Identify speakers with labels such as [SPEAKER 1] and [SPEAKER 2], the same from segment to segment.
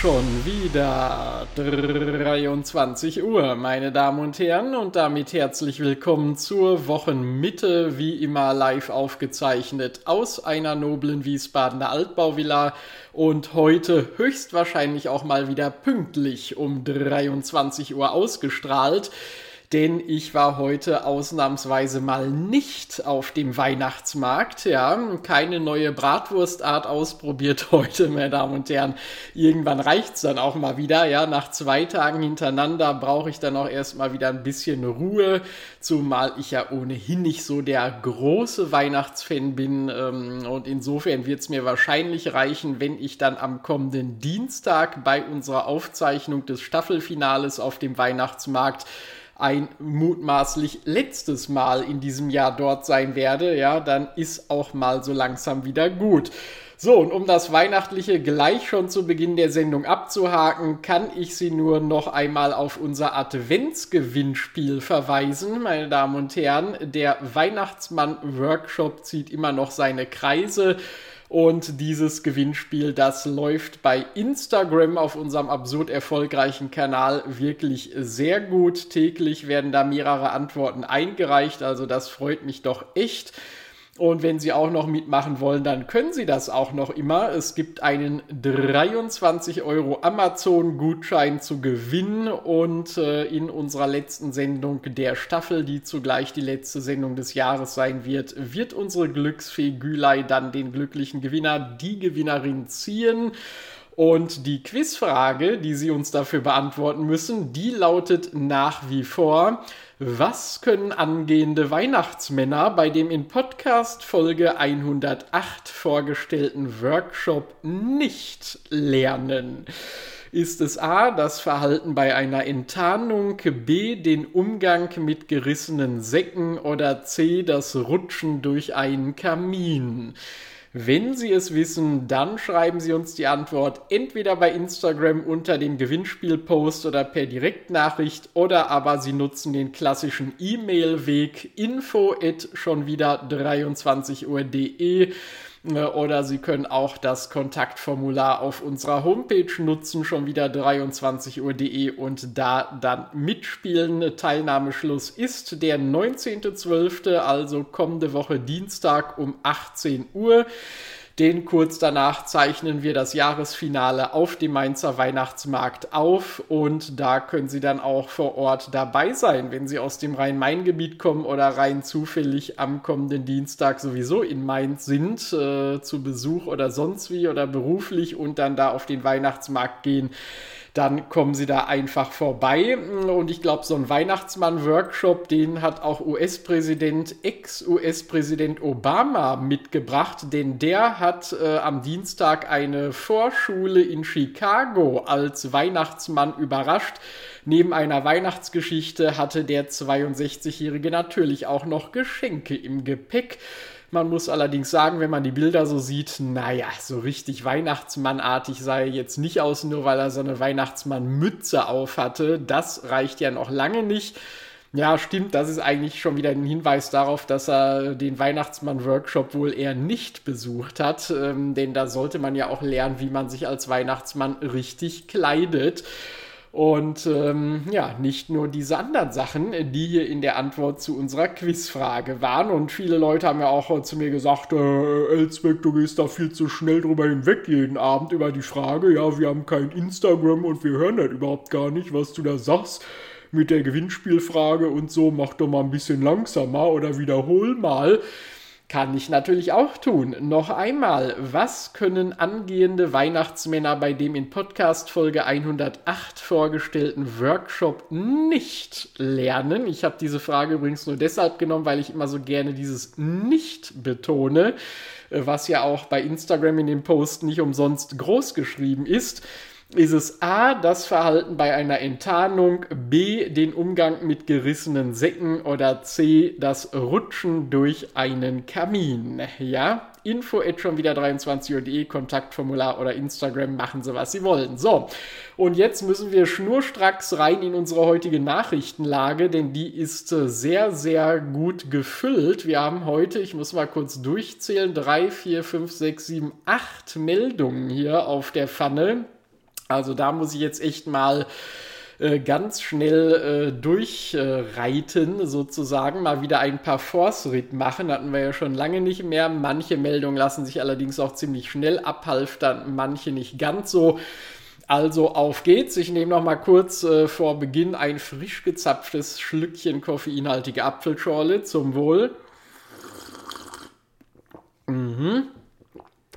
[SPEAKER 1] Schon wieder 23 Uhr, meine Damen und Herren, und damit herzlich willkommen zur Wochenmitte, wie immer live aufgezeichnet aus einer noblen Wiesbadener Altbauvilla und heute höchstwahrscheinlich auch mal wieder pünktlich um 23 Uhr ausgestrahlt denn ich war heute ausnahmsweise mal nicht auf dem Weihnachtsmarkt. Ja, keine neue Bratwurstart ausprobiert heute, meine Damen und Herren. Irgendwann reicht's dann auch mal wieder. Ja, nach zwei Tagen hintereinander brauche ich dann auch erstmal wieder ein bisschen Ruhe, zumal ich ja ohnehin nicht so der große Weihnachtsfan bin. Ähm, und insofern wird's mir wahrscheinlich reichen, wenn ich dann am kommenden Dienstag bei unserer Aufzeichnung des Staffelfinales auf dem Weihnachtsmarkt ein mutmaßlich letztes Mal in diesem Jahr dort sein werde, ja, dann ist auch mal so langsam wieder gut. So, und um das Weihnachtliche gleich schon zu Beginn der Sendung abzuhaken, kann ich Sie nur noch einmal auf unser Adventsgewinnspiel verweisen, meine Damen und Herren. Der Weihnachtsmann-Workshop zieht immer noch seine Kreise. Und dieses Gewinnspiel, das läuft bei Instagram auf unserem absurd erfolgreichen Kanal wirklich sehr gut. Täglich werden da mehrere Antworten eingereicht, also das freut mich doch echt. Und wenn Sie auch noch mitmachen wollen, dann können Sie das auch noch immer. Es gibt einen 23 Euro Amazon-Gutschein zu gewinnen und äh, in unserer letzten Sendung der Staffel, die zugleich die letzte Sendung des Jahres sein wird, wird unsere Glücksfee Gülei dann den glücklichen Gewinner, die Gewinnerin ziehen. Und die Quizfrage, die Sie uns dafür beantworten müssen, die lautet nach wie vor, was können angehende Weihnachtsmänner bei dem in Podcast Folge 108 vorgestellten Workshop nicht lernen? Ist es A, das Verhalten bei einer Enttarnung, B, den Umgang mit gerissenen Säcken oder C, das Rutschen durch einen Kamin? Wenn Sie es wissen, dann schreiben Sie uns die Antwort entweder bei Instagram unter dem Gewinnspielpost oder per Direktnachricht oder aber Sie nutzen den klassischen E-Mail-Weg info at schon wieder 23 Uhr.de oder Sie können auch das Kontaktformular auf unserer Homepage nutzen, schon wieder 23uhr.de und da dann mitspielen. Teilnahmeschluss ist der 19.12., also kommende Woche Dienstag um 18 Uhr. Den kurz danach zeichnen wir das Jahresfinale auf dem Mainzer Weihnachtsmarkt auf. Und da können Sie dann auch vor Ort dabei sein, wenn Sie aus dem Rhein-Main-Gebiet kommen oder rein zufällig am kommenden Dienstag sowieso in Mainz sind, äh, zu Besuch oder sonst wie oder beruflich und dann da auf den Weihnachtsmarkt gehen dann kommen sie da einfach vorbei. Und ich glaube, so ein Weihnachtsmann-Workshop, den hat auch US-Präsident, Ex-US-Präsident Obama mitgebracht, denn der hat äh, am Dienstag eine Vorschule in Chicago als Weihnachtsmann überrascht. Neben einer Weihnachtsgeschichte hatte der 62-Jährige natürlich auch noch Geschenke im Gepäck. Man muss allerdings sagen, wenn man die Bilder so sieht, naja, so richtig Weihnachtsmannartig sah er jetzt nicht aus, nur weil er so eine Weihnachtsmannmütze auf hatte. Das reicht ja noch lange nicht. Ja, stimmt, das ist eigentlich schon wieder ein Hinweis darauf, dass er den Weihnachtsmann-Workshop wohl eher nicht besucht hat, ähm, denn da sollte man ja auch lernen, wie man sich als Weihnachtsmann richtig kleidet. Und ähm, ja, nicht nur diese anderen Sachen, die hier in der Antwort zu unserer Quizfrage waren. Und viele Leute haben ja auch zu mir gesagt, äh, Elsbeck, du gehst da viel zu schnell drüber hinweg jeden Abend über die Frage. Ja, wir haben kein Instagram und wir hören das überhaupt gar nicht, was du da sagst mit der Gewinnspielfrage und so. Mach doch mal ein bisschen langsamer oder wiederhol mal. Kann ich natürlich auch tun. Noch einmal, was können angehende Weihnachtsmänner bei dem in Podcast Folge 108 vorgestellten Workshop nicht lernen? Ich habe diese Frage übrigens nur deshalb genommen, weil ich immer so gerne dieses nicht betone, was ja auch bei Instagram in dem Post nicht umsonst groß geschrieben ist. Ist es A, das Verhalten bei einer Enttarnung, B, den Umgang mit gerissenen Säcken oder C, das Rutschen durch einen Kamin. Ja, info at schon wieder 23.de, Kontaktformular oder Instagram, machen Sie, was Sie wollen. So, und jetzt müssen wir schnurstracks rein in unsere heutige Nachrichtenlage, denn die ist äh, sehr, sehr gut gefüllt. Wir haben heute, ich muss mal kurz durchzählen, drei, vier, fünf, sechs, sieben, acht Meldungen hier auf der Pfanne. Also da muss ich jetzt echt mal äh, ganz schnell äh, durchreiten, sozusagen, mal wieder ein paar Force-Ritt machen. Hatten wir ja schon lange nicht mehr. Manche Meldungen lassen sich allerdings auch ziemlich schnell abhalftern, manche nicht ganz so. Also auf geht's. Ich nehme noch mal kurz äh, vor Beginn ein frisch gezapftes Schlückchen koffeinhaltige Apfelschorle zum Wohl. Mhm.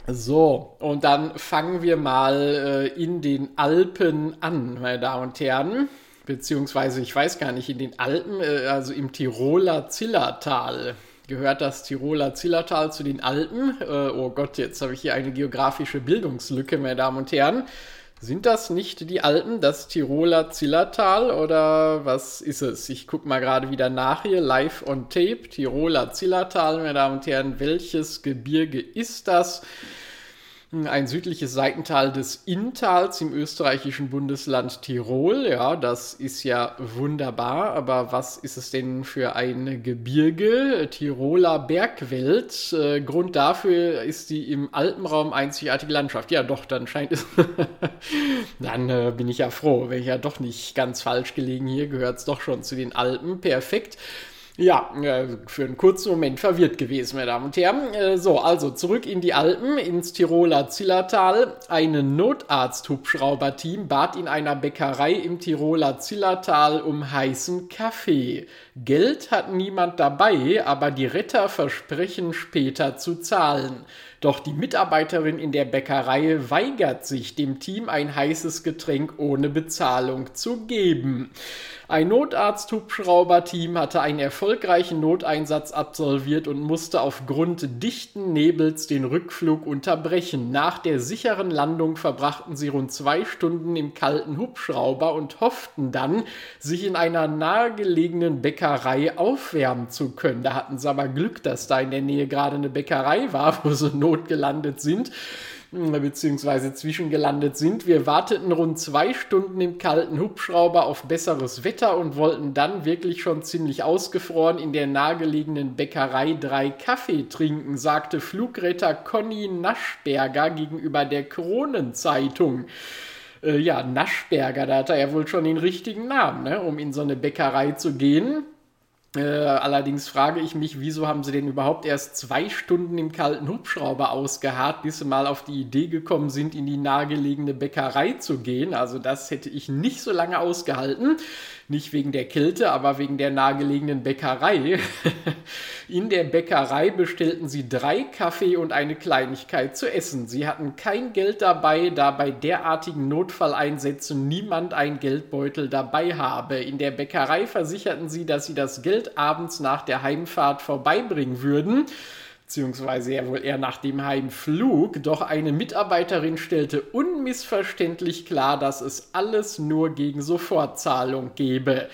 [SPEAKER 1] So, und dann fangen wir mal äh, in den Alpen an, meine Damen und Herren. Beziehungsweise, ich weiß gar nicht, in den Alpen, äh, also im Tiroler Zillertal. Gehört das Tiroler Zillertal zu den Alpen? Äh, oh Gott, jetzt habe ich hier eine geografische Bildungslücke, meine Damen und Herren. Sind das nicht die Alpen, das Tiroler Zillertal oder was ist es? Ich gucke mal gerade wieder nach hier, live on tape, Tiroler Zillertal, meine Damen und Herren. Welches Gebirge ist das? Ein südliches Seitental des Inntals im österreichischen Bundesland Tirol. Ja, das ist ja wunderbar, aber was ist es denn für ein Gebirge? Tiroler Bergwelt. Äh, Grund dafür ist die im Alpenraum einzigartige Landschaft. Ja, doch, dann scheint es. dann äh, bin ich ja froh, wäre ich ja doch nicht ganz falsch gelegen. Hier gehört es doch schon zu den Alpen. Perfekt. Ja, für einen kurzen Moment verwirrt gewesen, meine Damen und Herren. Äh, so, also zurück in die Alpen, ins Tiroler Zillertal. Ein Notarzt-Hubschrauber-Team bat in einer Bäckerei im Tiroler Zillertal um heißen Kaffee. Geld hat niemand dabei, aber die Retter versprechen später zu zahlen. Doch die Mitarbeiterin in der Bäckerei weigert sich, dem Team ein heißes Getränk ohne Bezahlung zu geben. Ein Notarzt-Hubschrauber-Team hatte einen erfolgreichen Noteinsatz absolviert und musste aufgrund dichten Nebels den Rückflug unterbrechen. Nach der sicheren Landung verbrachten sie rund zwei Stunden im kalten Hubschrauber und hofften dann, sich in einer nahegelegenen Bäckerei aufwärmen zu können. Da hatten sie aber Glück, dass da in der Nähe gerade eine Bäckerei war, wo sie notgelandet sind beziehungsweise zwischengelandet sind. Wir warteten rund zwei Stunden im kalten Hubschrauber auf besseres Wetter und wollten dann wirklich schon ziemlich ausgefroren in der nahegelegenen Bäckerei drei Kaffee trinken, sagte Flugretter Conny Naschberger gegenüber der Kronenzeitung äh, ja, Naschberger, da hat er ja wohl schon den richtigen Namen, ne, um in so eine Bäckerei zu gehen. Äh, allerdings frage ich mich, wieso haben sie denn überhaupt erst zwei Stunden im kalten Hubschrauber ausgeharrt, bis sie mal auf die Idee gekommen sind, in die nahegelegene Bäckerei zu gehen. Also das hätte ich nicht so lange ausgehalten. Nicht wegen der Kälte, aber wegen der nahegelegenen Bäckerei. In der Bäckerei bestellten sie drei Kaffee und eine Kleinigkeit zu essen. Sie hatten kein Geld dabei, da bei derartigen Notfalleinsätzen niemand ein Geldbeutel dabei habe. In der Bäckerei versicherten sie, dass sie das Geld abends nach der Heimfahrt vorbeibringen würden beziehungsweise ja wohl eher nach dem Heimflug, doch eine Mitarbeiterin stellte unmissverständlich klar, dass es alles nur gegen Sofortzahlung gebe.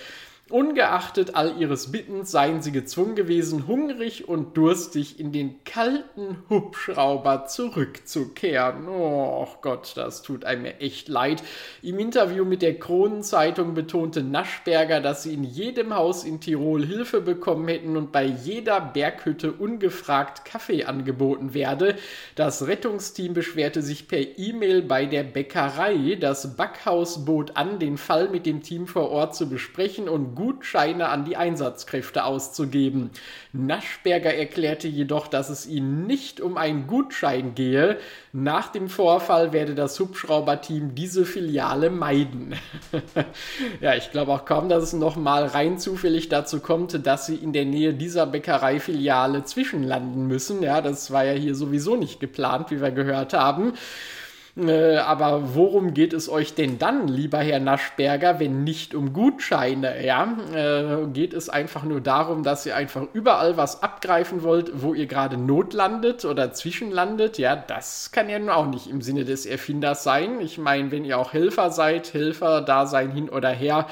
[SPEAKER 1] Ungeachtet all ihres Bittens seien sie gezwungen gewesen, hungrig und durstig in den kalten Hubschrauber zurückzukehren. Oh Gott, das tut einem echt leid. Im Interview mit der Kronenzeitung betonte Naschberger, dass sie in jedem Haus in Tirol Hilfe bekommen hätten und bei jeder Berghütte ungefragt Kaffee angeboten werde. Das Rettungsteam beschwerte sich per E-Mail bei der Bäckerei. Das Backhaus bot an, den Fall mit dem Team vor Ort zu besprechen und Gutscheine an die Einsatzkräfte auszugeben. Naschberger erklärte jedoch, dass es ihnen nicht um einen Gutschein gehe. Nach dem Vorfall werde das Hubschrauberteam diese Filiale meiden. ja, ich glaube auch kaum, dass es nochmal rein zufällig dazu kommt, dass sie in der Nähe dieser Bäckereifiliale zwischenlanden müssen. Ja, das war ja hier sowieso nicht geplant, wie wir gehört haben. Äh, aber worum geht es euch denn dann, lieber Herr Naschberger, wenn nicht um Gutscheine? Ja, äh, geht es einfach nur darum, dass ihr einfach überall was abgreifen wollt, wo ihr gerade Not landet oder zwischenlandet? Ja, das kann ja nun auch nicht im Sinne des Erfinders sein. Ich meine, wenn ihr auch Helfer seid, Helfer da sein hin oder her,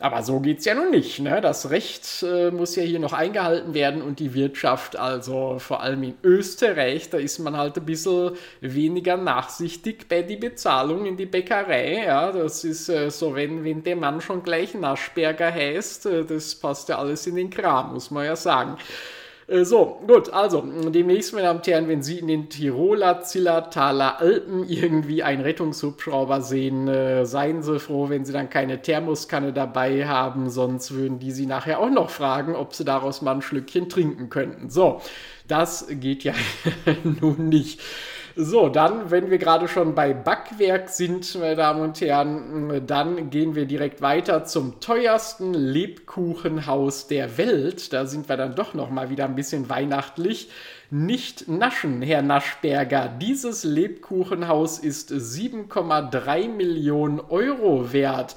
[SPEAKER 1] aber so geht es ja nun nicht. Ne? Das Recht äh, muss ja hier noch eingehalten werden und die Wirtschaft, also vor allem in Österreich, da ist man halt ein bisschen weniger nachsichtig bei die Bezahlung in die Bäckerei. Ja? Das ist äh, so, wenn, wenn der Mann schon gleich Naschberger heißt, äh, das passt ja alles in den Kram, muss man ja sagen. Äh, so, gut, also demnächst, meine Damen und Herren, wenn Sie in den Tiroler Zillertaler Alpen irgendwie einen Rettungshubschrauber sehen, äh, seien Sie froh, wenn Sie dann keine Thermoskanne dabei haben, sonst würden die Sie nachher auch noch fragen, ob Sie daraus mal ein Schlückchen trinken könnten. So, das geht ja nun nicht. So, dann, wenn wir gerade schon bei Backwerk sind, meine Damen und Herren, dann gehen wir direkt weiter zum teuersten Lebkuchenhaus der Welt. Da sind wir dann doch noch mal wieder ein bisschen weihnachtlich. Nicht naschen, Herr Naschberger. Dieses Lebkuchenhaus ist 7,3 Millionen Euro wert.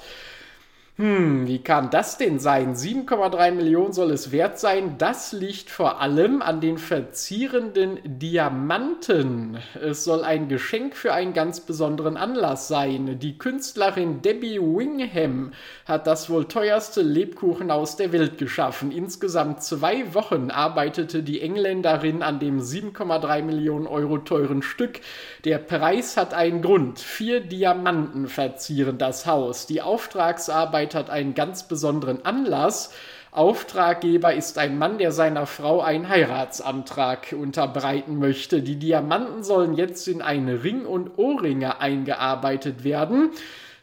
[SPEAKER 1] Hm, wie kann das denn sein? 7,3 Millionen soll es wert sein. Das liegt vor allem an den verzierenden Diamanten. Es soll ein Geschenk für einen ganz besonderen Anlass sein. Die Künstlerin Debbie Wingham hat das wohl teuerste Lebkuchenhaus der Welt geschaffen. Insgesamt zwei Wochen arbeitete die Engländerin an dem 7,3 Millionen Euro teuren Stück. Der Preis hat einen Grund. Vier Diamanten verzieren das Haus. Die Auftragsarbeit Arbeit hat einen ganz besonderen Anlass. Auftraggeber ist ein Mann, der seiner Frau einen Heiratsantrag unterbreiten möchte. Die Diamanten sollen jetzt in eine Ring und Ohrringe eingearbeitet werden.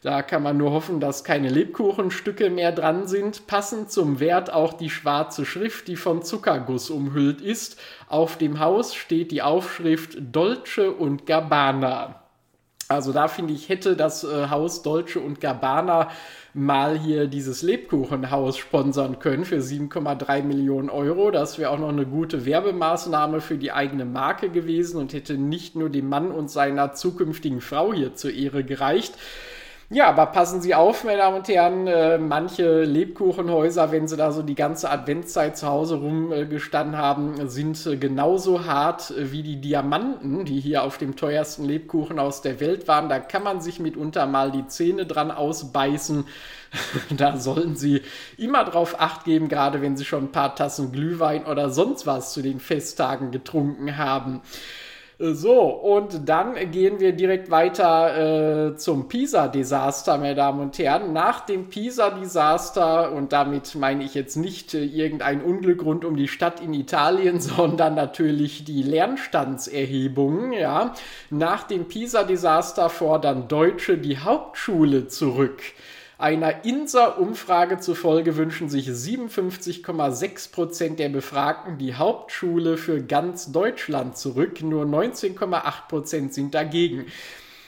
[SPEAKER 1] Da kann man nur hoffen, dass keine Lebkuchenstücke mehr dran sind. Passend zum Wert auch die schwarze Schrift, die von Zuckerguss umhüllt ist. Auf dem Haus steht die Aufschrift Dolce und Gabbana. Also da finde ich, hätte das äh, Haus Dolce und Gabbana mal hier dieses Lebkuchenhaus sponsern können für 7,3 Millionen Euro. Das wäre auch noch eine gute Werbemaßnahme für die eigene Marke gewesen und hätte nicht nur dem Mann und seiner zukünftigen Frau hier zur Ehre gereicht. Ja, aber passen Sie auf, meine Damen und Herren, äh, manche Lebkuchenhäuser, wenn sie da so die ganze Adventszeit zu Hause rumgestanden äh, haben, sind äh, genauso hart wie die Diamanten, die hier auf dem teuersten Lebkuchen aus der Welt waren. Da kann man sich mitunter mal die Zähne dran ausbeißen. da sollen Sie immer drauf acht geben, gerade wenn Sie schon ein paar Tassen Glühwein oder sonst was zu den Festtagen getrunken haben. So, und dann gehen wir direkt weiter äh, zum Pisa-Desaster, meine Damen und Herren. Nach dem Pisa-Desaster, und damit meine ich jetzt nicht äh, irgendein Unglück rund um die Stadt in Italien, sondern natürlich die Lernstandserhebungen, ja. Nach dem Pisa-Desaster fordern Deutsche die Hauptschule zurück. Einer INSA-Umfrage zufolge wünschen sich 57,6 Prozent der Befragten die Hauptschule für ganz Deutschland zurück. Nur 19,8 Prozent sind dagegen.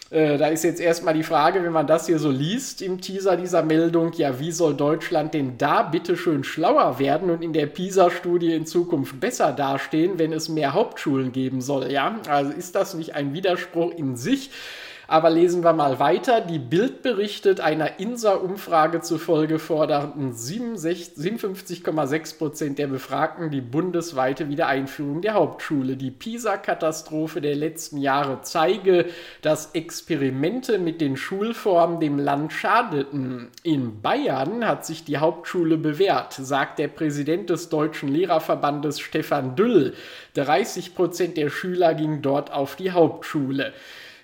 [SPEAKER 1] Äh, da ist jetzt erstmal die Frage, wenn man das hier so liest im Teaser dieser Meldung, ja, wie soll Deutschland denn da bitte schön schlauer werden und in der PISA-Studie in Zukunft besser dastehen, wenn es mehr Hauptschulen geben soll? Ja, also ist das nicht ein Widerspruch in sich? Aber lesen wir mal weiter. Die Bild berichtet, einer INSA-Umfrage zufolge forderten 57,6 Prozent der Befragten die bundesweite Wiedereinführung der Hauptschule. Die PISA-Katastrophe der letzten Jahre zeige, dass Experimente mit den Schulformen dem Land schadeten. In Bayern hat sich die Hauptschule bewährt, sagt der Präsident des Deutschen Lehrerverbandes Stefan Düll. 30 Prozent der Schüler gingen dort auf die Hauptschule.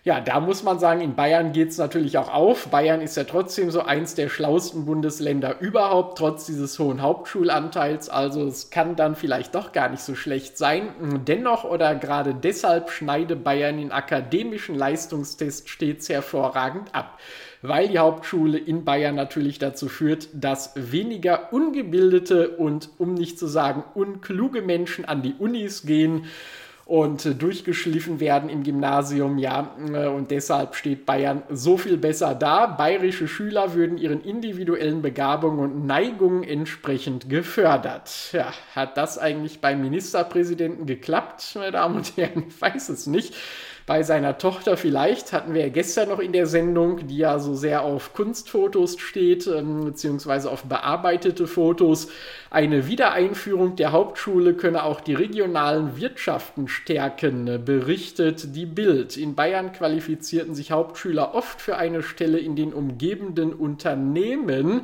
[SPEAKER 1] Ja, da muss man sagen, in Bayern geht es natürlich auch auf. Bayern ist ja trotzdem so eins der schlauesten Bundesländer überhaupt, trotz dieses hohen Hauptschulanteils. Also es kann dann vielleicht doch gar nicht so schlecht sein. Dennoch oder gerade deshalb schneide Bayern in akademischen Leistungstests stets hervorragend ab weil die Hauptschule in Bayern natürlich dazu führt, dass weniger ungebildete und um nicht zu sagen unkluge Menschen an die Unis gehen und äh, durchgeschliffen werden im Gymnasium, ja, äh, und deshalb steht Bayern so viel besser da. Bayerische Schüler würden ihren individuellen Begabungen und Neigungen entsprechend gefördert. Ja, hat das eigentlich beim Ministerpräsidenten geklappt, meine Damen und Herren? Ich weiß es nicht. Bei seiner Tochter vielleicht, hatten wir ja gestern noch in der Sendung, die ja so sehr auf Kunstfotos steht, ähm, beziehungsweise auf bearbeitete Fotos. Eine Wiedereinführung der Hauptschule könne auch die regionalen Wirtschaften stärken, berichtet die Bild. In Bayern qualifizierten sich Hauptschüler oft für eine Stelle in den umgebenden Unternehmen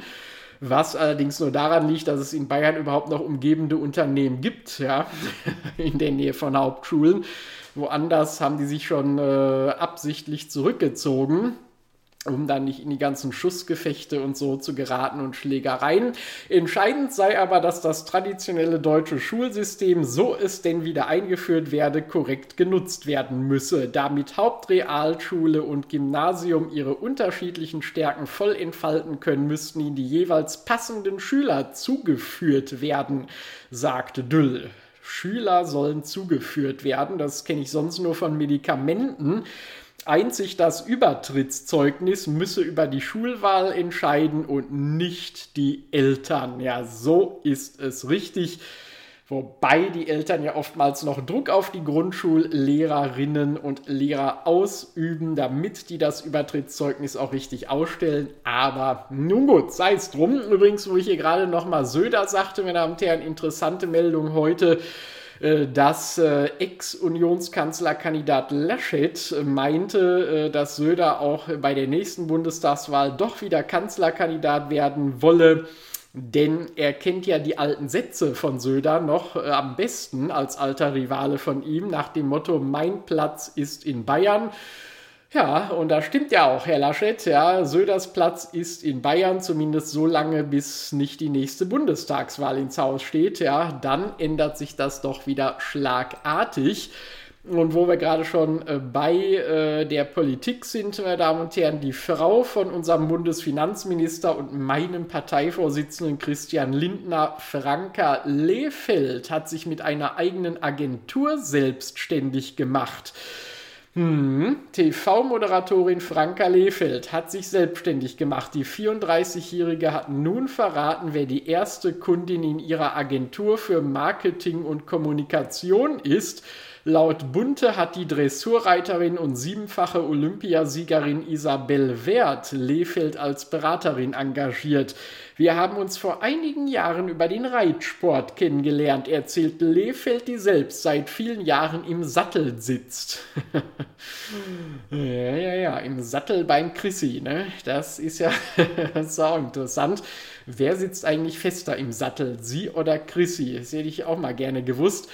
[SPEAKER 1] was allerdings nur daran liegt, dass es in Bayern überhaupt noch umgebende Unternehmen gibt, ja, in der Nähe von Hauptschulen. Woanders haben die sich schon äh, absichtlich zurückgezogen um dann nicht in die ganzen Schussgefechte und so zu geraten und Schlägereien. Entscheidend sei aber, dass das traditionelle deutsche Schulsystem, so es denn wieder eingeführt werde, korrekt genutzt werden müsse, damit Hauptrealschule und Gymnasium ihre unterschiedlichen Stärken voll entfalten können, müssten ihnen die jeweils passenden Schüler zugeführt werden, sagte Düll. Schüler sollen zugeführt werden. Das kenne ich sonst nur von Medikamenten. Einzig das Übertrittszeugnis müsse über die Schulwahl entscheiden und nicht die Eltern. Ja, so ist es richtig. Wobei die Eltern ja oftmals noch Druck auf die Grundschullehrerinnen und Lehrer ausüben, damit die das Übertrittszeugnis auch richtig ausstellen. Aber nun gut, sei es drum. Übrigens, wo ich hier gerade nochmal Söder sagte, meine Damen und Herren, interessante Meldung heute. Äh, dass äh, Ex-Unionskanzlerkandidat Laschet meinte, äh, dass Söder auch bei der nächsten Bundestagswahl doch wieder Kanzlerkandidat werden wolle. Denn er kennt ja die alten Sätze von Söder noch äh, am besten als alter Rivale von ihm nach dem Motto Mein Platz ist in Bayern. Ja, und da stimmt ja auch, Herr Laschet. Ja, Söders Platz ist in Bayern zumindest so lange, bis nicht die nächste Bundestagswahl ins Haus steht. Ja, dann ändert sich das doch wieder schlagartig. Und wo wir gerade schon äh, bei äh, der Politik sind, meine Damen und Herren, die Frau von unserem Bundesfinanzminister und meinem Parteivorsitzenden Christian Lindner, Franka Lehfeld, hat sich mit einer eigenen Agentur selbstständig gemacht. Hm, TV-Moderatorin Franka Lehfeld hat sich selbstständig gemacht. Die 34-Jährige hat nun verraten, wer die erste Kundin in ihrer Agentur für Marketing und Kommunikation ist. Laut Bunte hat die Dressurreiterin und siebenfache Olympiasiegerin Isabel Wert Lehfeld als Beraterin engagiert. Wir haben uns vor einigen Jahren über den Reitsport kennengelernt, erzählt Lehfeld, die selbst seit vielen Jahren im Sattel sitzt. ja, ja, ja, im Sattel beim Chrissy, ne? Das ist ja so interessant. Wer sitzt eigentlich fester im Sattel, sie oder Chrissy? Das hätte ich auch mal gerne gewusst.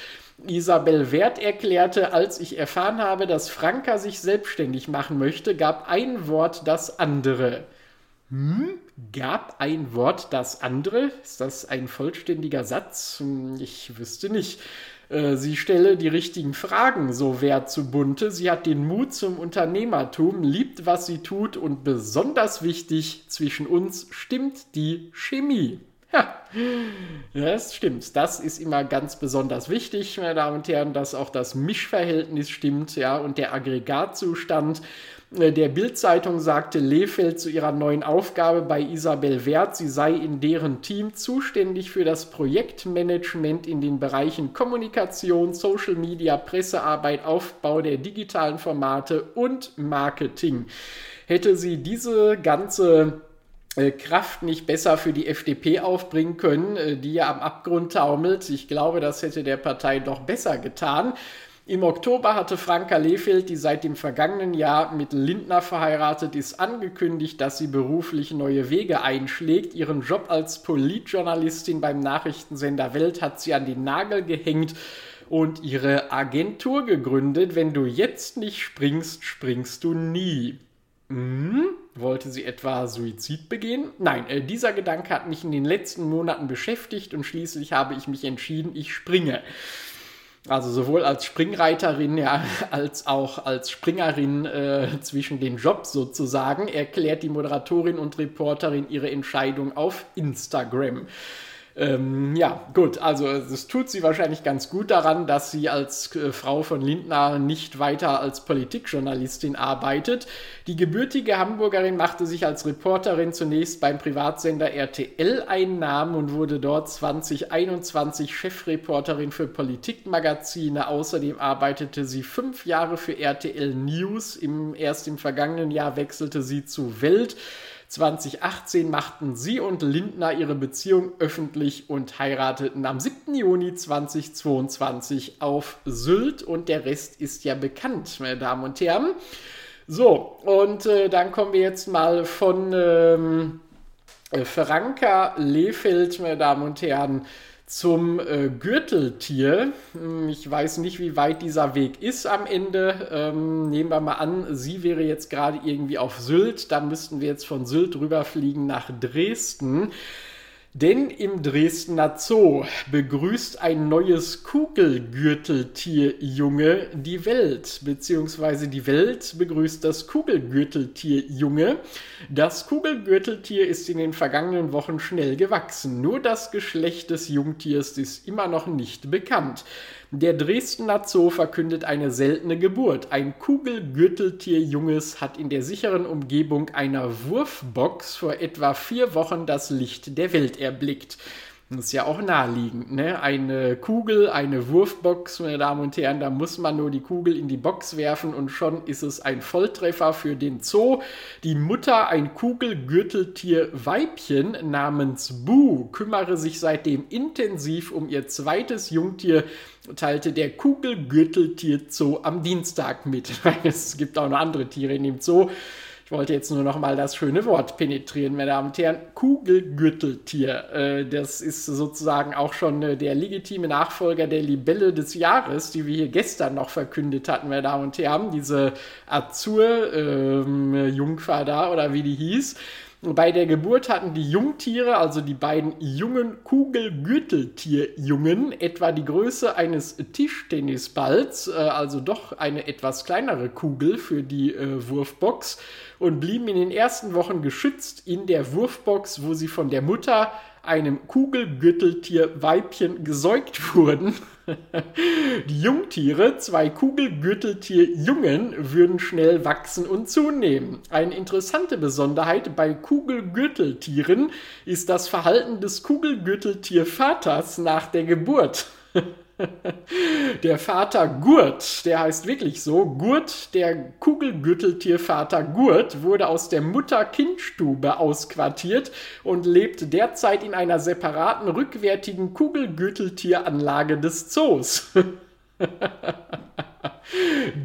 [SPEAKER 1] Isabel Wert erklärte, als ich erfahren habe, dass Franka sich selbstständig machen möchte, gab ein Wort das andere. Hm? Gab ein Wort das andere? Ist das ein vollständiger Satz? Hm, ich wüsste nicht. Äh, sie stelle die richtigen Fragen, so Wert zu Bunte. Sie hat den Mut zum Unternehmertum, liebt, was sie tut und besonders wichtig, zwischen uns stimmt die Chemie. Ja, das stimmt. Das ist immer ganz besonders wichtig, meine Damen und Herren, dass auch das Mischverhältnis stimmt, ja, und der Aggregatzustand. Äh, der Bildzeitung sagte Lehfeld zu ihrer neuen Aufgabe bei Isabel Wert, sie sei in deren Team zuständig für das Projektmanagement in den Bereichen Kommunikation, Social Media, Pressearbeit, Aufbau der digitalen Formate und Marketing. Hätte sie diese ganze Kraft nicht besser für die FDP aufbringen können, äh, die ja am Abgrund taumelt. Ich glaube, das hätte der Partei doch besser getan. Im Oktober hatte Franka Lehfeld, die seit dem vergangenen Jahr mit Lindner verheiratet ist, angekündigt, dass sie beruflich neue Wege einschlägt. Ihren Job als Politjournalistin beim Nachrichtensender Welt hat sie an den Nagel gehängt und ihre Agentur gegründet. Wenn du jetzt nicht springst, springst du nie. Hm? Wollte sie etwa Suizid begehen? Nein, äh, dieser Gedanke hat mich in den letzten Monaten beschäftigt und schließlich habe ich mich entschieden, ich springe. Also sowohl als Springreiterin, ja, als auch als Springerin äh, zwischen den Jobs sozusagen, erklärt die Moderatorin und Reporterin ihre Entscheidung auf Instagram. Ähm, ja, gut, also es tut sie wahrscheinlich ganz gut daran, dass sie als äh, Frau von Lindner nicht weiter als Politikjournalistin arbeitet. Die gebürtige Hamburgerin machte sich als Reporterin zunächst beim Privatsender RTL einen Namen und wurde dort 2021 Chefreporterin für Politikmagazine. Außerdem arbeitete sie fünf Jahre für RTL News. Im, erst im vergangenen Jahr wechselte sie zu Welt. 2018 machten sie und Lindner ihre Beziehung öffentlich und heirateten am 7. Juni 2022 auf Sylt und der Rest ist ja bekannt, meine Damen und Herren. So, und äh, dann kommen wir jetzt mal von ähm, äh, Franka Lefeld, meine Damen und Herren, zum äh, Gürteltier. Hm, ich weiß nicht, wie weit dieser Weg ist am Ende. Ähm, nehmen wir mal an, sie wäre jetzt gerade irgendwie auf Sylt. Da müssten wir jetzt von Sylt rüberfliegen nach Dresden. Denn im Dresdner Zoo begrüßt ein neues Kugelgürteltierjunge die Welt, beziehungsweise die Welt begrüßt das Kugelgürteltierjunge. Das Kugelgürteltier ist in den vergangenen Wochen schnell gewachsen, nur das Geschlecht des Jungtiers ist immer noch nicht bekannt. Der Dresdner Zoo verkündet eine seltene Geburt. Ein Kugelgürteltierjunges hat in der sicheren Umgebung einer Wurfbox vor etwa vier Wochen das Licht der Welt erblickt. Das ist ja auch naheliegend, ne? Eine Kugel, eine Wurfbox, meine Damen und Herren, da muss man nur die Kugel in die Box werfen und schon ist es ein Volltreffer für den Zoo. Die Mutter, ein Kugelgürteltier-Weibchen namens Bu, kümmere sich seitdem intensiv um ihr zweites Jungtier, teilte der Kugelgürteltier Zoo am Dienstag mit. es gibt auch noch andere Tiere in dem Zoo. Ich wollte jetzt nur noch mal das schöne Wort penetrieren, meine Damen und Herren. Kugelgürteltier. Äh, das ist sozusagen auch schon äh, der legitime Nachfolger der Libelle des Jahres, die wir hier gestern noch verkündet hatten, meine Damen und Herren. Diese Azur-Jungfer ähm, da oder wie die hieß. Bei der Geburt hatten die Jungtiere, also die beiden jungen Kugelgürteltierjungen, etwa die Größe eines Tischtennisballs, äh, also doch eine etwas kleinere Kugel für die äh, Wurfbox und blieben in den ersten Wochen geschützt in der Wurfbox, wo sie von der Mutter einem Kugelgürteltier-Weibchen gesäugt wurden. Die Jungtiere, zwei Kugelgürteltier-Jungen, würden schnell wachsen und zunehmen. Eine interessante Besonderheit bei Kugelgürteltieren ist das Verhalten des Kugelgürteltiervaters nach der Geburt. Der Vater Gurt, der heißt wirklich so, Gurt, der Kugelgürteltiervater Gurt, wurde aus der Mutter-Kind-Stube ausquartiert und lebt derzeit in einer separaten rückwärtigen Kugelgürteltieranlage des Zoos.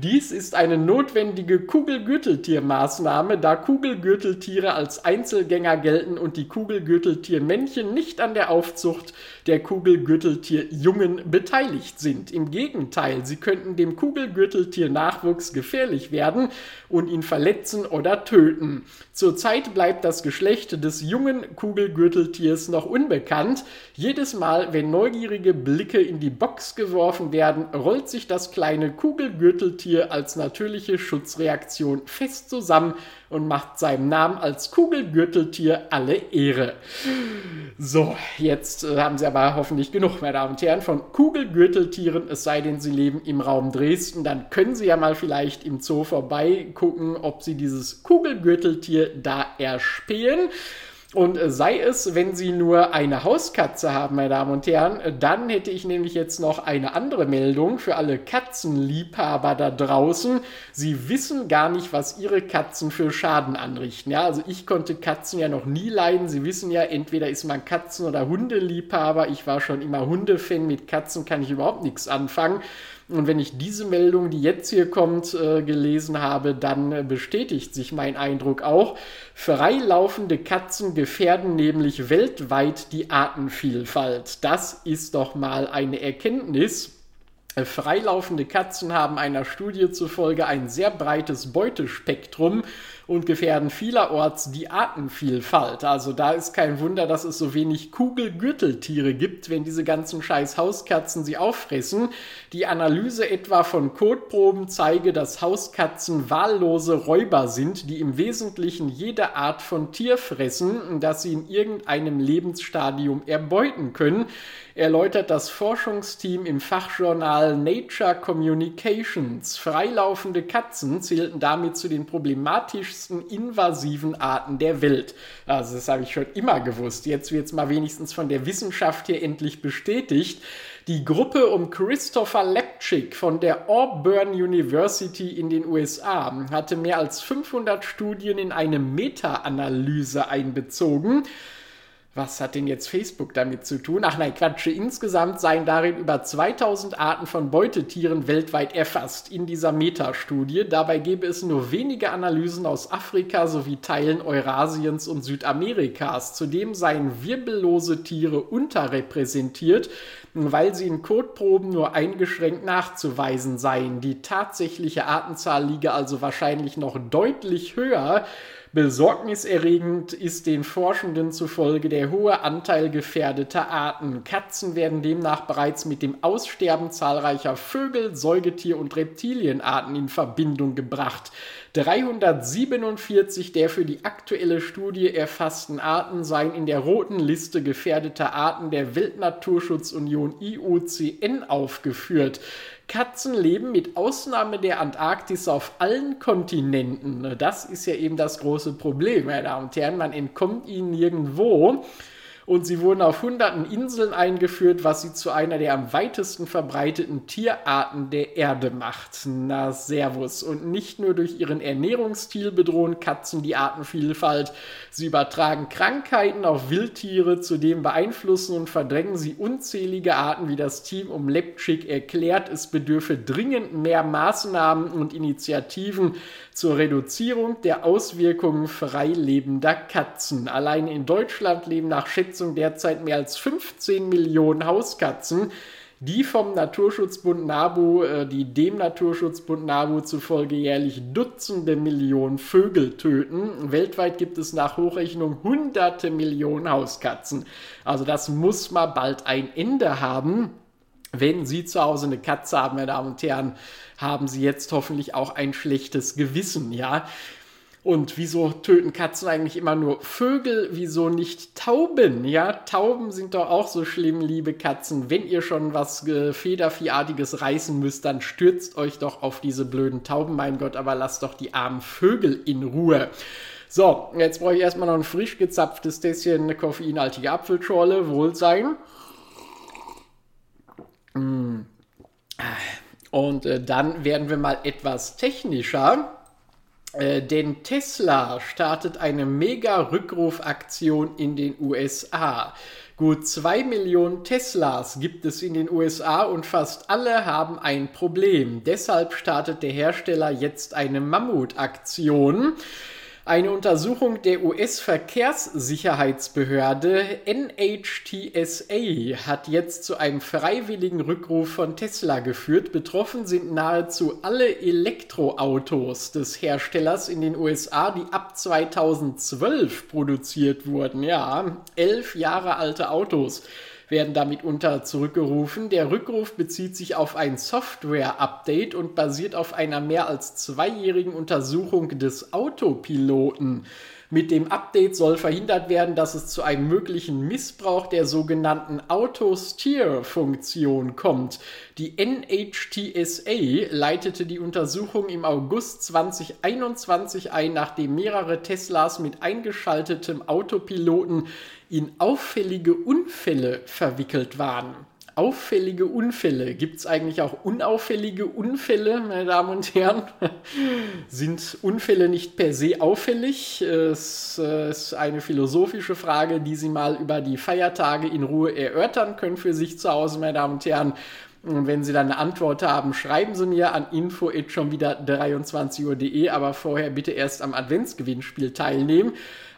[SPEAKER 1] Dies ist eine notwendige Kugelgürteltiermaßnahme, da Kugelgürteltiere als Einzelgänger gelten und die Kugelgürteltiermännchen nicht an der Aufzucht der Kugelgürteltierjungen beteiligt sind. Im Gegenteil, sie könnten dem Kugelgürteltiernachwuchs gefährlich werden und ihn verletzen oder töten. Zurzeit bleibt das Geschlecht des jungen Kugelgürteltiers noch unbekannt. Jedes Mal, wenn neugierige Blicke in die Box geworfen werden, rollt sich das kleine Kugelgürteltier als natürliche Schutzreaktion fest zusammen und macht seinem Namen als Kugelgürteltier alle Ehre. So, jetzt äh, haben Sie aber hoffentlich genug, meine Damen und Herren, von Kugelgürteltieren, es sei denn, Sie leben im Raum Dresden, dann können Sie ja mal vielleicht im Zoo vorbeigucken, ob Sie dieses Kugelgürteltier da erspähen. Und sei es, wenn Sie nur eine Hauskatze haben, meine Damen und Herren, dann hätte ich nämlich jetzt noch eine andere Meldung für alle Katzenliebhaber da draußen. Sie wissen gar nicht, was Ihre Katzen für Schaden anrichten. Ja, also ich konnte Katzen ja noch nie leiden. Sie wissen ja, entweder ist man Katzen- oder Hundeliebhaber. Ich war schon immer Hundefan. Mit Katzen kann ich überhaupt nichts anfangen. Und wenn ich diese Meldung, die jetzt hier kommt, äh, gelesen habe, dann bestätigt sich mein Eindruck auch. Freilaufende Katzen gefährden nämlich weltweit die Artenvielfalt. Das ist doch mal eine Erkenntnis. Freilaufende Katzen haben einer Studie zufolge ein sehr breites Beutespektrum und gefährden vielerorts die Artenvielfalt. Also da ist kein Wunder, dass es so wenig Kugelgürteltiere gibt, wenn diese ganzen scheiß Hauskatzen sie auffressen. Die Analyse etwa von Kotproben zeige, dass Hauskatzen wahllose Räuber sind, die im Wesentlichen jede Art von Tier fressen, das sie in irgendeinem Lebensstadium erbeuten können erläutert das Forschungsteam im Fachjournal Nature Communications. Freilaufende Katzen zählten damit zu den problematischsten invasiven Arten der Welt. Also das habe ich schon immer gewusst. Jetzt wird es mal wenigstens von der Wissenschaft hier endlich bestätigt. Die Gruppe um Christopher Lepchick von der Auburn University in den USA hatte mehr als 500 Studien in eine Meta-Analyse einbezogen. Was hat denn jetzt Facebook damit zu tun? Ach nein, Quatsch. Insgesamt seien darin über 2000 Arten von Beutetieren weltweit erfasst in dieser Metastudie. Dabei gäbe es nur wenige Analysen aus Afrika sowie Teilen Eurasiens und Südamerikas. Zudem seien wirbellose Tiere unterrepräsentiert, weil sie in Kotproben nur eingeschränkt nachzuweisen seien. Die tatsächliche Artenzahl liege also wahrscheinlich noch deutlich höher. Besorgniserregend ist den Forschenden zufolge der hohe Anteil gefährdeter Arten. Katzen werden demnach bereits mit dem Aussterben zahlreicher Vögel, Säugetier- und Reptilienarten in Verbindung gebracht. 347 der für die aktuelle Studie erfassten Arten seien in der roten Liste gefährdeter Arten der Weltnaturschutzunion IUCN aufgeführt. Katzen leben mit Ausnahme der Antarktis auf allen Kontinenten. Das ist ja eben das große Problem, meine Damen und Herren. Man entkommt ihnen nirgendwo und sie wurden auf hunderten Inseln eingeführt, was sie zu einer der am weitesten verbreiteten Tierarten der Erde macht. Na, Servus. Und nicht nur durch ihren Ernährungsstil bedrohen Katzen die Artenvielfalt, sie übertragen Krankheiten auf Wildtiere, zudem beeinflussen und verdrängen sie unzählige Arten, wie das Team um Lepczyk erklärt. Es bedürfe dringend mehr Maßnahmen und Initiativen zur Reduzierung der Auswirkungen freilebender Katzen. Allein in Deutschland leben nach Schätzung derzeit mehr als 15 Millionen Hauskatzen, die vom Naturschutzbund NABU, äh, die dem Naturschutzbund NABU zufolge jährlich Dutzende Millionen Vögel töten. Weltweit gibt es nach Hochrechnung hunderte Millionen Hauskatzen. Also das muss mal bald ein Ende haben. Wenn Sie zu Hause eine Katze haben, meine Damen und Herren, haben Sie jetzt hoffentlich auch ein schlechtes Gewissen, ja? Und wieso töten Katzen eigentlich immer nur Vögel? Wieso nicht Tauben? Ja, Tauben sind doch auch so schlimm, liebe Katzen. Wenn ihr schon was äh, Federviehartiges reißen müsst, dann stürzt euch doch auf diese blöden Tauben, mein Gott, aber lasst doch die armen Vögel in Ruhe. So, jetzt brauche ich erstmal noch ein frisch gezapftes Tässchen koffeinhaltige Apfelschorle. Wohlsein. Mm. Und äh, dann werden wir mal etwas technischer. Äh, denn Tesla startet eine Mega-Rückrufaktion in den USA. Gut zwei Millionen Teslas gibt es in den USA und fast alle haben ein Problem. Deshalb startet der Hersteller jetzt eine Mammutaktion. Eine Untersuchung der US-Verkehrssicherheitsbehörde NHTSA hat jetzt zu einem freiwilligen Rückruf von Tesla geführt. Betroffen sind nahezu alle Elektroautos des Herstellers in den USA, die ab 2012 produziert wurden. Ja, elf Jahre alte Autos werden damit unter zurückgerufen. Der Rückruf bezieht sich auf ein Software-Update und basiert auf einer mehr als zweijährigen Untersuchung des Autopiloten. Mit dem Update soll verhindert werden, dass es zu einem möglichen Missbrauch der sogenannten Auto-Steer-Funktion kommt. Die NHTSA leitete die Untersuchung im August 2021 ein, nachdem mehrere Teslas mit eingeschaltetem Autopiloten in auffällige Unfälle verwickelt waren. Auffällige Unfälle. Gibt es eigentlich auch unauffällige Unfälle, meine Damen und Herren? Sind Unfälle nicht per se auffällig? Es äh, ist eine philosophische Frage, die Sie mal über die Feiertage in Ruhe erörtern können für sich zu Hause, meine Damen und Herren. Und wenn Sie dann eine Antwort haben, schreiben Sie mir an info schon wieder 23 aber vorher bitte erst am Adventsgewinnspiel teilnehmen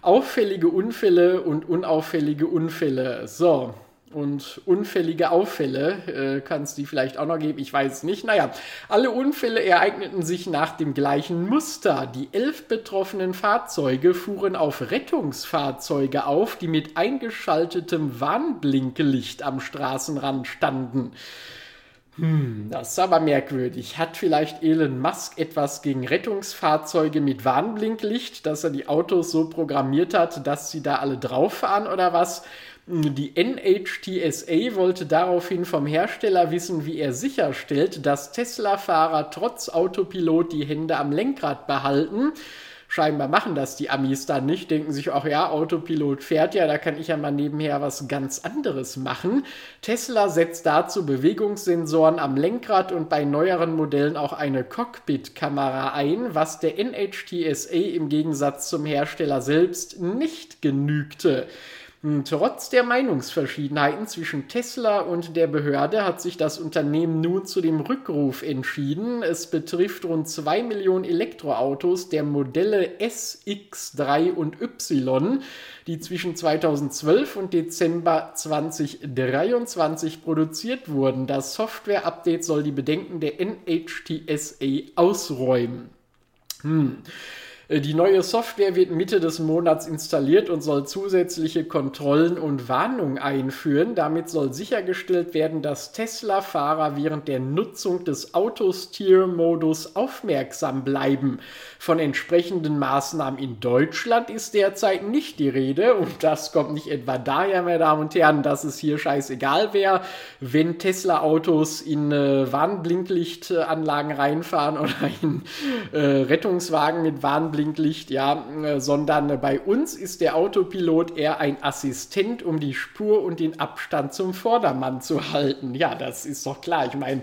[SPEAKER 1] auffällige Unfälle und unauffällige Unfälle. So, und unfällige Auffälle äh, kann es die vielleicht auch noch geben, ich weiß nicht. Naja, alle Unfälle ereigneten sich nach dem gleichen Muster. Die elf betroffenen Fahrzeuge fuhren auf Rettungsfahrzeuge auf, die mit eingeschaltetem Warnblinkelicht am Straßenrand standen. Hm, das ist aber merkwürdig. Hat vielleicht Elon Musk etwas gegen Rettungsfahrzeuge mit Warnblinklicht, dass er die Autos so programmiert hat, dass sie da alle drauf fahren oder was? Die NHTSA wollte daraufhin vom Hersteller wissen, wie er sicherstellt, dass Tesla-Fahrer trotz Autopilot die Hände am Lenkrad behalten. Scheinbar machen das die Amis dann nicht, denken sich, ach ja, Autopilot fährt ja, da kann ich ja mal nebenher was ganz anderes machen. Tesla setzt dazu Bewegungssensoren am Lenkrad und bei neueren Modellen auch eine Cockpit-Kamera ein, was der NHTSA im Gegensatz zum Hersteller selbst nicht genügte. Hm, trotz der Meinungsverschiedenheiten zwischen Tesla und der Behörde hat sich das Unternehmen nun zu dem Rückruf entschieden. Es betrifft rund 2 Millionen Elektroautos der Modelle S, X, 3 und Y, die zwischen 2012 und Dezember 2023 produziert wurden. Das Software-Update soll die Bedenken der NHTSA ausräumen. Hm. Äh, die neue Software wird Mitte des Monats installiert und soll zusätzliche Kontrollen und Warnungen einführen. Damit soll sichergestellt werden, dass Tesla-Fahrer während der Nutzung des Autosteer-Modus aufmerksam bleiben. Von entsprechenden Maßnahmen in Deutschland ist derzeit nicht die Rede und das kommt nicht etwa daher, meine Damen und Herren, dass es hier scheißegal wäre, wenn Tesla-Autos in äh, Warnblinklichtanlagen reinfahren oder in äh, Rettungswagen mit Warnblinklicht Blinklicht, ja, äh, sondern bei uns ist der Autopilot eher ein Assistent, um die Spur und den Abstand zum Vordermann zu halten. Ja, das ist doch klar. Ich meine,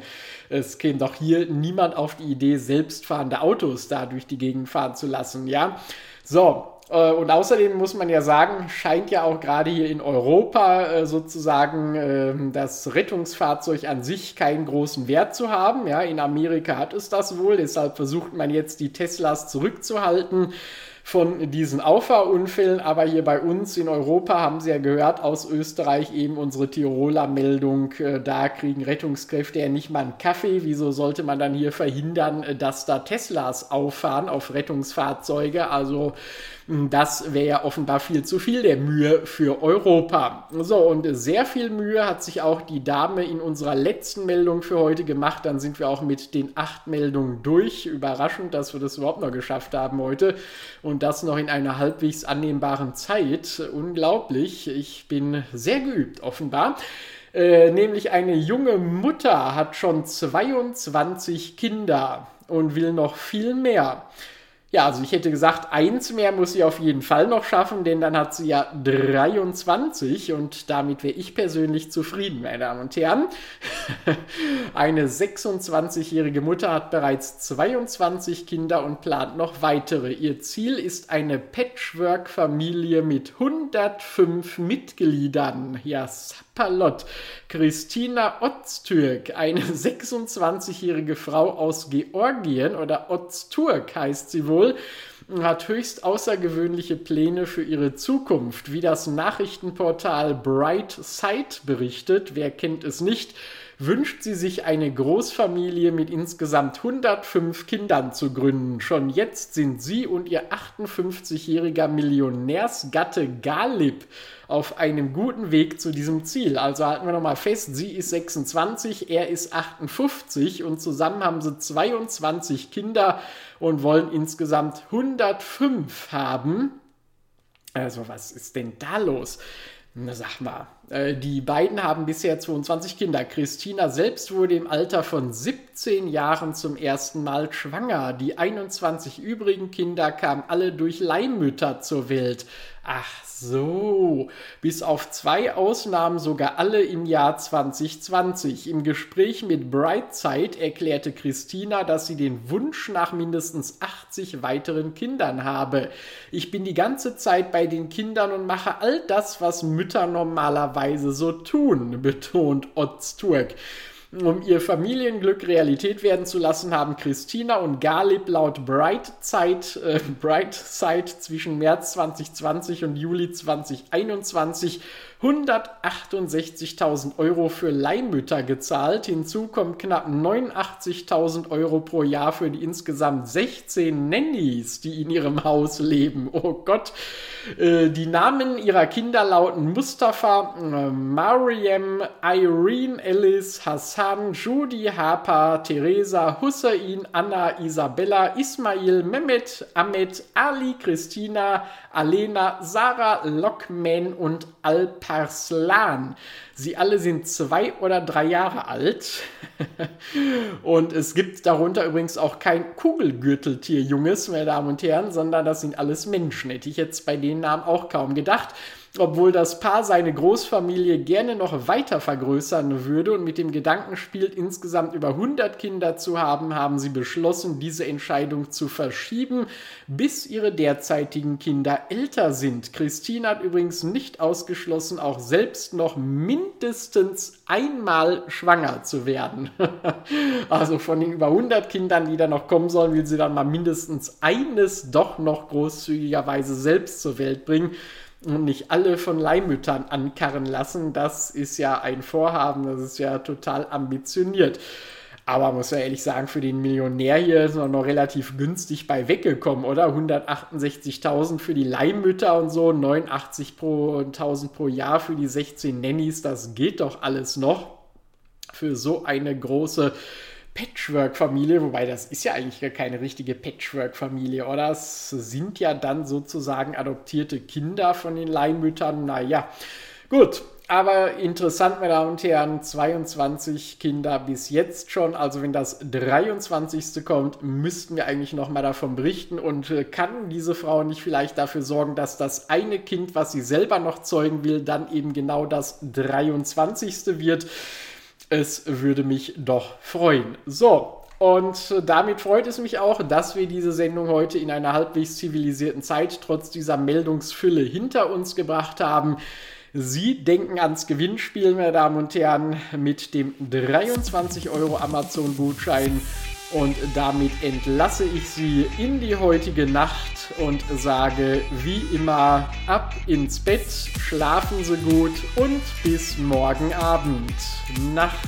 [SPEAKER 1] es käme doch hier niemand auf die Idee, selbstfahrende Autos da durch die Gegend fahren zu lassen, ja. So, und außerdem muss man ja sagen, scheint ja auch gerade hier in Europa äh, sozusagen ähm, das Rettungsfahrzeug an sich keinen großen Wert zu haben. Ja, in Amerika hat es das wohl, deshalb versucht man jetzt die Teslas zurückzuhalten von diesen Auffahrunfällen. Aber hier bei uns in Europa haben Sie ja gehört aus Österreich eben unsere Tiroler Meldung. Äh, da kriegen Rettungskräfte ja nicht mal einen Kaffee. Wieso sollte man dann hier verhindern, dass da Teslas auffahren auf Rettungsfahrzeuge? Also das wäre ja offenbar viel zu viel der Mühe für Europa. So, und sehr viel Mühe hat sich auch die Dame in unserer letzten Meldung für heute gemacht. Dann sind wir auch mit den acht Meldungen durch. Überraschend, dass wir das überhaupt noch geschafft haben heute. Und das noch in einer halbwegs annehmbaren Zeit. Unglaublich. Ich bin sehr geübt, offenbar. Äh, nämlich eine junge Mutter hat schon 22 Kinder und will noch viel mehr. Ja, also ich hätte gesagt, eins mehr muss sie auf jeden Fall noch schaffen, denn dann hat sie ja 23 und damit wäre ich persönlich zufrieden, meine Damen und Herren. Eine 26-jährige Mutter hat bereits 22 Kinder und plant noch weitere. Ihr Ziel ist eine Patchwork-Familie mit 105 Mitgliedern. Ja, Sapperlot. Christina Oztürk, eine 26-jährige Frau aus Georgien oder Ozturk heißt sie wohl, hat höchst außergewöhnliche Pläne für ihre Zukunft. Wie das Nachrichtenportal Bright Side berichtet, wer kennt es nicht, wünscht sie sich eine Großfamilie mit insgesamt 105 Kindern zu gründen. Schon jetzt sind sie und ihr 58-jähriger Millionärsgatte Galib auf einem guten Weg zu diesem Ziel. Also halten wir nochmal fest, sie ist 26, er ist 58 und zusammen haben sie 22 Kinder und wollen insgesamt 105 haben. Also was ist denn da los? Na sag mal, die beiden haben bisher 22 Kinder. Christina selbst wurde im Alter von 17 Jahren zum ersten Mal schwanger. Die 21 übrigen Kinder kamen alle durch Leihmütter zur Welt. Ach so, bis auf zwei Ausnahmen sogar alle im Jahr 2020. Im Gespräch mit Brightside erklärte Christina, dass sie den Wunsch nach mindestens 80 weiteren Kindern habe. Ich bin die ganze Zeit bei den Kindern und mache all das, was Mütter normalerweise so tun, betont Ozturk. Um ihr Familienglück Realität werden zu lassen, haben Christina und Galib laut Brightside, äh, Brightside zwischen März 2020 und Juli 2021 168.000 Euro für Leihmütter gezahlt. Hinzu kommen knapp 89.000 Euro pro Jahr für die insgesamt 16 Nannies, die in ihrem Haus leben. Oh Gott. Äh, die Namen ihrer Kinder lauten Mustafa, äh, Mariam, Irene, Ellis, Hassan, Judy, Harper, Theresa, Hussein, Anna, Isabella, Ismail, Mehmet, Ahmed, Ali, Christina, Alena, Sarah, Lockman und Alparslan. Sie alle sind zwei oder drei Jahre alt. und es gibt darunter übrigens auch kein Kugelgürteltier-Junges, meine Damen und Herren, sondern das sind alles Menschen. Hätte ich jetzt bei den Namen auch kaum gedacht obwohl das Paar seine Großfamilie gerne noch weiter vergrößern würde und mit dem Gedanken spielt, insgesamt über 100 Kinder zu haben, haben sie beschlossen, diese Entscheidung zu verschieben, bis ihre derzeitigen Kinder älter sind. Christine hat übrigens nicht ausgeschlossen, auch selbst noch mindestens einmal schwanger zu werden. also von den über 100 Kindern, die da noch kommen sollen, will sie dann mal mindestens eines doch noch großzügigerweise selbst zur Welt bringen nicht alle von Leihmüttern ankarren lassen. Das ist ja ein Vorhaben, das ist ja total ambitioniert. Aber muss ja ehrlich sagen, für den Millionär hier ist man noch relativ günstig bei weggekommen, oder? 168.000 für die Leihmütter und so, 89 pro 1000 pro Jahr für die 16 Nannies, das geht doch alles noch. Für so eine große Patchwork-Familie, wobei das ist ja eigentlich gar keine richtige Patchwork-Familie, oder? Es sind ja dann sozusagen adoptierte Kinder von den Leihmüttern. Naja, gut. Aber interessant, meine Damen und Herren, 22 Kinder bis jetzt schon. Also wenn das 23. kommt, müssten wir eigentlich nochmal davon berichten. Und äh, kann diese Frau nicht vielleicht dafür sorgen, dass das eine Kind, was sie selber noch zeugen will, dann eben genau das 23. wird? Es würde mich doch freuen. So, und damit freut es mich auch, dass wir diese Sendung heute in einer halbwegs zivilisierten Zeit trotz dieser Meldungsfülle hinter uns gebracht haben. Sie denken ans Gewinnspiel, meine Damen und Herren, mit dem 23 Euro Amazon-Gutschein. Und damit entlasse ich Sie in die heutige Nacht und sage wie immer ab ins Bett, schlafen Sie gut und bis morgen Abend. Nacht.